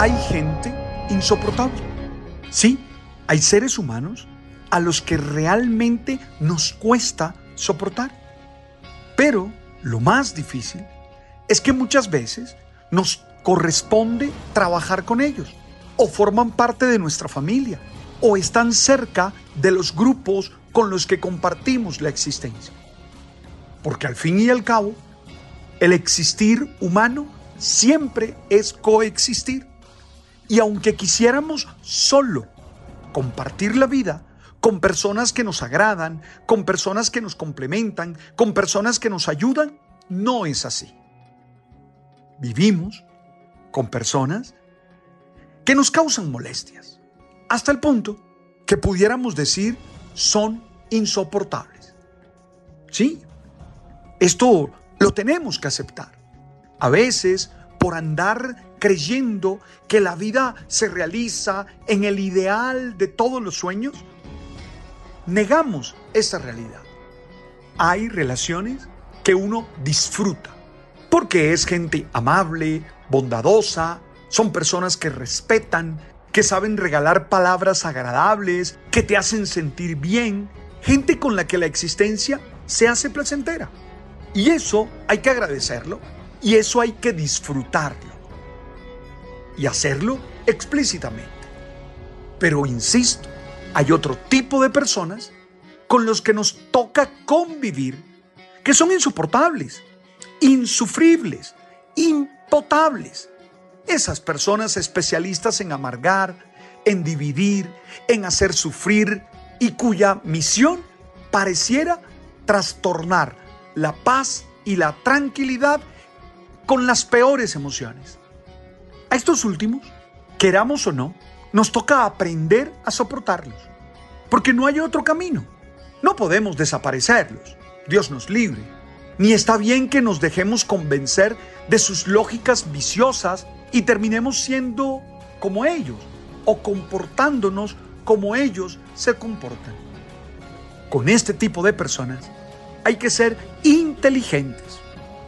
Hay gente insoportable. Sí, hay seres humanos a los que realmente nos cuesta soportar. Pero lo más difícil es que muchas veces nos corresponde trabajar con ellos, o forman parte de nuestra familia, o están cerca de los grupos con los que compartimos la existencia. Porque al fin y al cabo, el existir humano siempre es coexistir. Y aunque quisiéramos solo compartir la vida con personas que nos agradan, con personas que nos complementan, con personas que nos ayudan, no es así. Vivimos con personas que nos causan molestias, hasta el punto que pudiéramos decir son insoportables. Sí, esto lo tenemos que aceptar. A veces, por andar creyendo que la vida se realiza en el ideal de todos los sueños, negamos esa realidad. Hay relaciones que uno disfruta, porque es gente amable, bondadosa, son personas que respetan, que saben regalar palabras agradables, que te hacen sentir bien, gente con la que la existencia se hace placentera. Y eso hay que agradecerlo y eso hay que disfrutarlo. Y hacerlo explícitamente. Pero insisto, hay otro tipo de personas con los que nos toca convivir que son insoportables, insufribles, impotables. Esas personas especialistas en amargar, en dividir, en hacer sufrir y cuya misión pareciera trastornar la paz y la tranquilidad con las peores emociones. A estos últimos, queramos o no, nos toca aprender a soportarlos, porque no hay otro camino. No podemos desaparecerlos, Dios nos libre, ni está bien que nos dejemos convencer de sus lógicas viciosas y terminemos siendo como ellos o comportándonos como ellos se comportan. Con este tipo de personas hay que ser inteligentes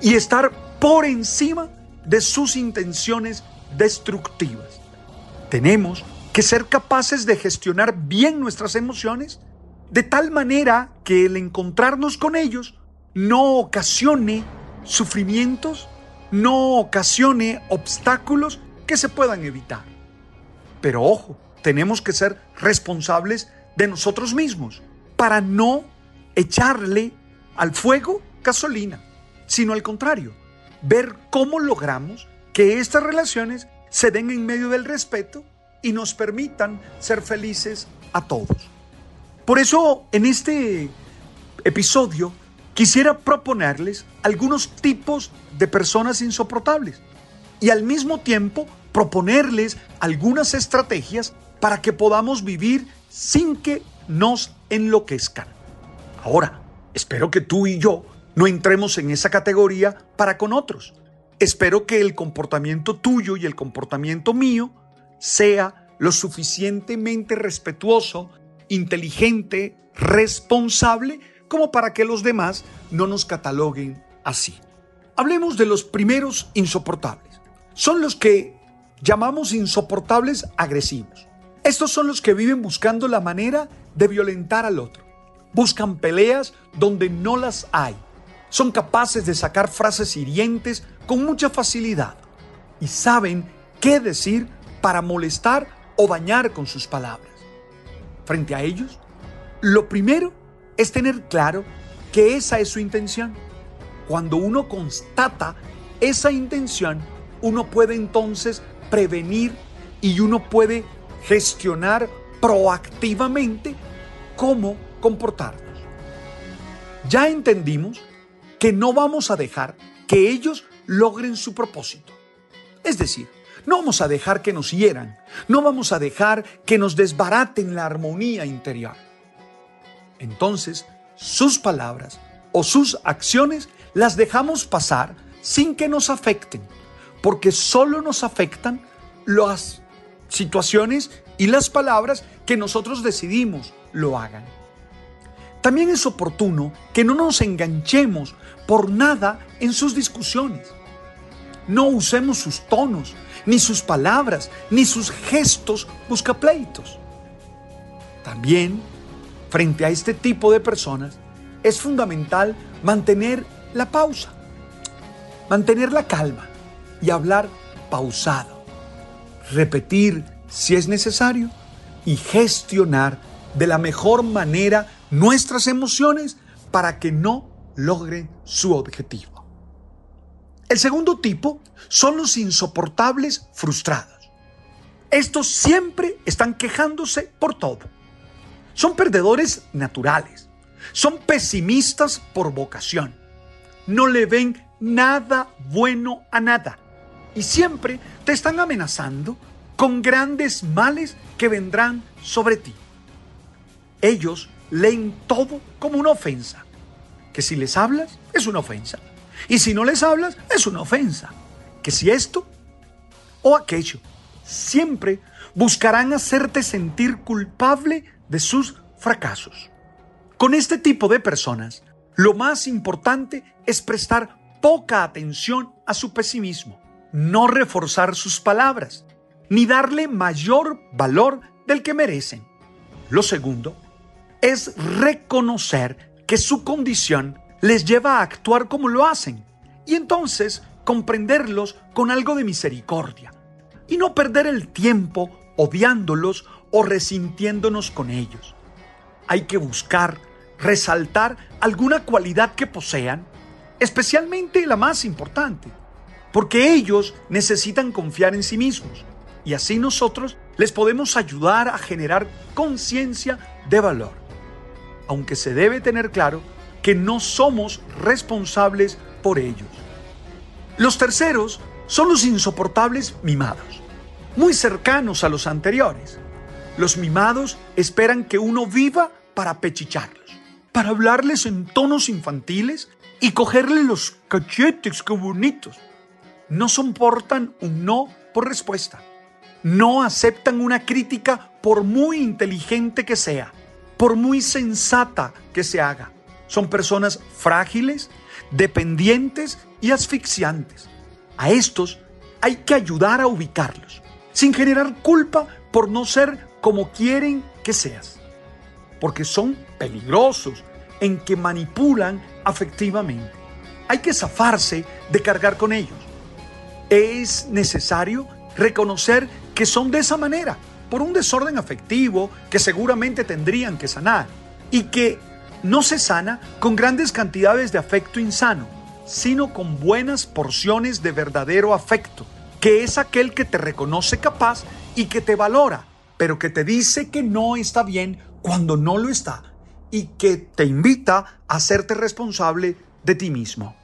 y estar por encima de sus intenciones destructivas. Tenemos que ser capaces de gestionar bien nuestras emociones de tal manera que el encontrarnos con ellos no ocasione sufrimientos, no ocasione obstáculos que se puedan evitar. Pero ojo, tenemos que ser responsables de nosotros mismos para no echarle al fuego gasolina, sino al contrario, ver cómo logramos que estas relaciones se den en medio del respeto y nos permitan ser felices a todos. Por eso, en este episodio, quisiera proponerles algunos tipos de personas insoportables y al mismo tiempo proponerles algunas estrategias para que podamos vivir sin que nos enloquezcan. Ahora, espero que tú y yo no entremos en esa categoría para con otros. Espero que el comportamiento tuyo y el comportamiento mío sea lo suficientemente respetuoso, inteligente, responsable, como para que los demás no nos cataloguen así. Hablemos de los primeros insoportables. Son los que llamamos insoportables agresivos. Estos son los que viven buscando la manera de violentar al otro. Buscan peleas donde no las hay son capaces de sacar frases hirientes con mucha facilidad y saben qué decir para molestar o dañar con sus palabras. Frente a ellos, lo primero es tener claro que esa es su intención. Cuando uno constata esa intención, uno puede entonces prevenir y uno puede gestionar proactivamente cómo comportarnos. Ya entendimos que no vamos a dejar que ellos logren su propósito. Es decir, no vamos a dejar que nos hieran, no vamos a dejar que nos desbaraten la armonía interior. Entonces, sus palabras o sus acciones las dejamos pasar sin que nos afecten, porque solo nos afectan las situaciones y las palabras que nosotros decidimos lo hagan. También es oportuno que no nos enganchemos por nada en sus discusiones. No usemos sus tonos, ni sus palabras, ni sus gestos buscapleitos. También, frente a este tipo de personas, es fundamental mantener la pausa, mantener la calma y hablar pausado, repetir si es necesario y gestionar de la mejor manera nuestras emociones para que no logren su objetivo. El segundo tipo son los insoportables frustrados. Estos siempre están quejándose por todo. Son perdedores naturales. Son pesimistas por vocación. No le ven nada bueno a nada. Y siempre te están amenazando con grandes males que vendrán sobre ti. Ellos leen todo como una ofensa. Que si les hablas es una ofensa. Y si no les hablas es una ofensa. Que si esto o aquello. Siempre buscarán hacerte sentir culpable de sus fracasos. Con este tipo de personas, lo más importante es prestar poca atención a su pesimismo, no reforzar sus palabras, ni darle mayor valor del que merecen. Lo segundo es reconocer que su condición les lleva a actuar como lo hacen y entonces comprenderlos con algo de misericordia y no perder el tiempo odiándolos o resintiéndonos con ellos. Hay que buscar resaltar alguna cualidad que posean, especialmente la más importante, porque ellos necesitan confiar en sí mismos y así nosotros les podemos ayudar a generar conciencia de valor aunque se debe tener claro que no somos responsables por ellos. Los terceros son los insoportables mimados, muy cercanos a los anteriores. Los mimados esperan que uno viva para pechicharlos, para hablarles en tonos infantiles y cogerle los cachetes, que bonitos. No soportan un no por respuesta. No aceptan una crítica por muy inteligente que sea por muy sensata que se haga. Son personas frágiles, dependientes y asfixiantes. A estos hay que ayudar a ubicarlos, sin generar culpa por no ser como quieren que seas, porque son peligrosos en que manipulan afectivamente. Hay que zafarse de cargar con ellos. Es necesario reconocer que son de esa manera por un desorden afectivo que seguramente tendrían que sanar y que no se sana con grandes cantidades de afecto insano, sino con buenas porciones de verdadero afecto, que es aquel que te reconoce capaz y que te valora, pero que te dice que no está bien cuando no lo está y que te invita a hacerte responsable de ti mismo.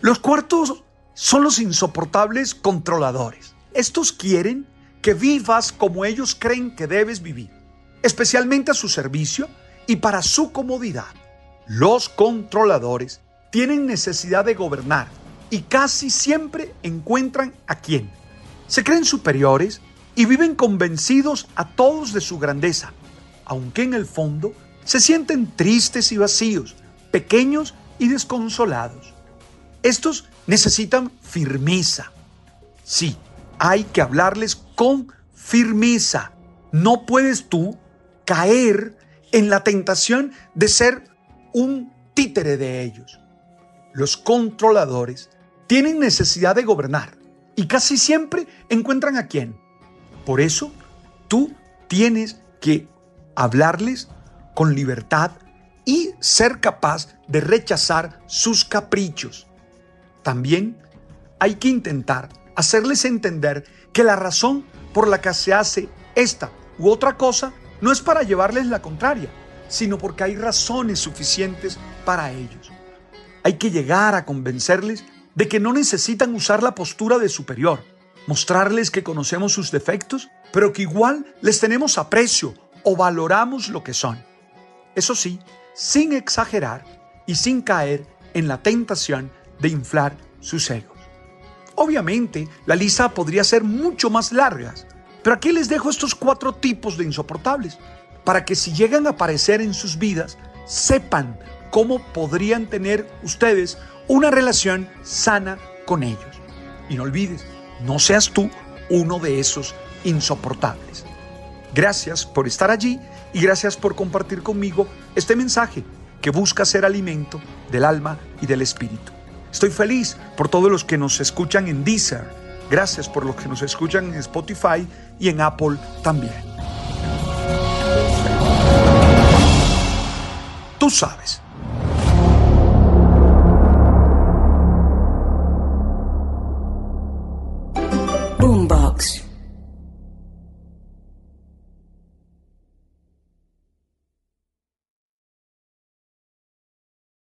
Los cuartos son los insoportables controladores. Estos quieren que vivas como ellos creen que debes vivir, especialmente a su servicio y para su comodidad. Los controladores tienen necesidad de gobernar y casi siempre encuentran a quién. Se creen superiores y viven convencidos a todos de su grandeza, aunque en el fondo se sienten tristes y vacíos, pequeños y desconsolados. Estos necesitan firmeza. Sí, hay que hablarles con firmeza. No puedes tú caer en la tentación de ser un títere de ellos. Los controladores tienen necesidad de gobernar y casi siempre encuentran a quién. Por eso, tú tienes que hablarles con libertad y ser capaz de rechazar sus caprichos. También hay que intentar hacerles entender que la razón por la que se hace esta u otra cosa no es para llevarles la contraria, sino porque hay razones suficientes para ellos. Hay que llegar a convencerles de que no necesitan usar la postura de superior, mostrarles que conocemos sus defectos, pero que igual les tenemos aprecio o valoramos lo que son. Eso sí, sin exagerar y sin caer en la tentación de inflar sus egos. Obviamente, la lista podría ser mucho más larga, pero aquí les dejo estos cuatro tipos de insoportables, para que si llegan a aparecer en sus vidas, sepan cómo podrían tener ustedes una relación sana con ellos. Y no olvides, no seas tú uno de esos insoportables. Gracias por estar allí y gracias por compartir conmigo este mensaje que busca ser alimento del alma y del espíritu. Estoy feliz por todos los que nos escuchan en Deezer. Gracias por los que nos escuchan en Spotify y en Apple también. Tú sabes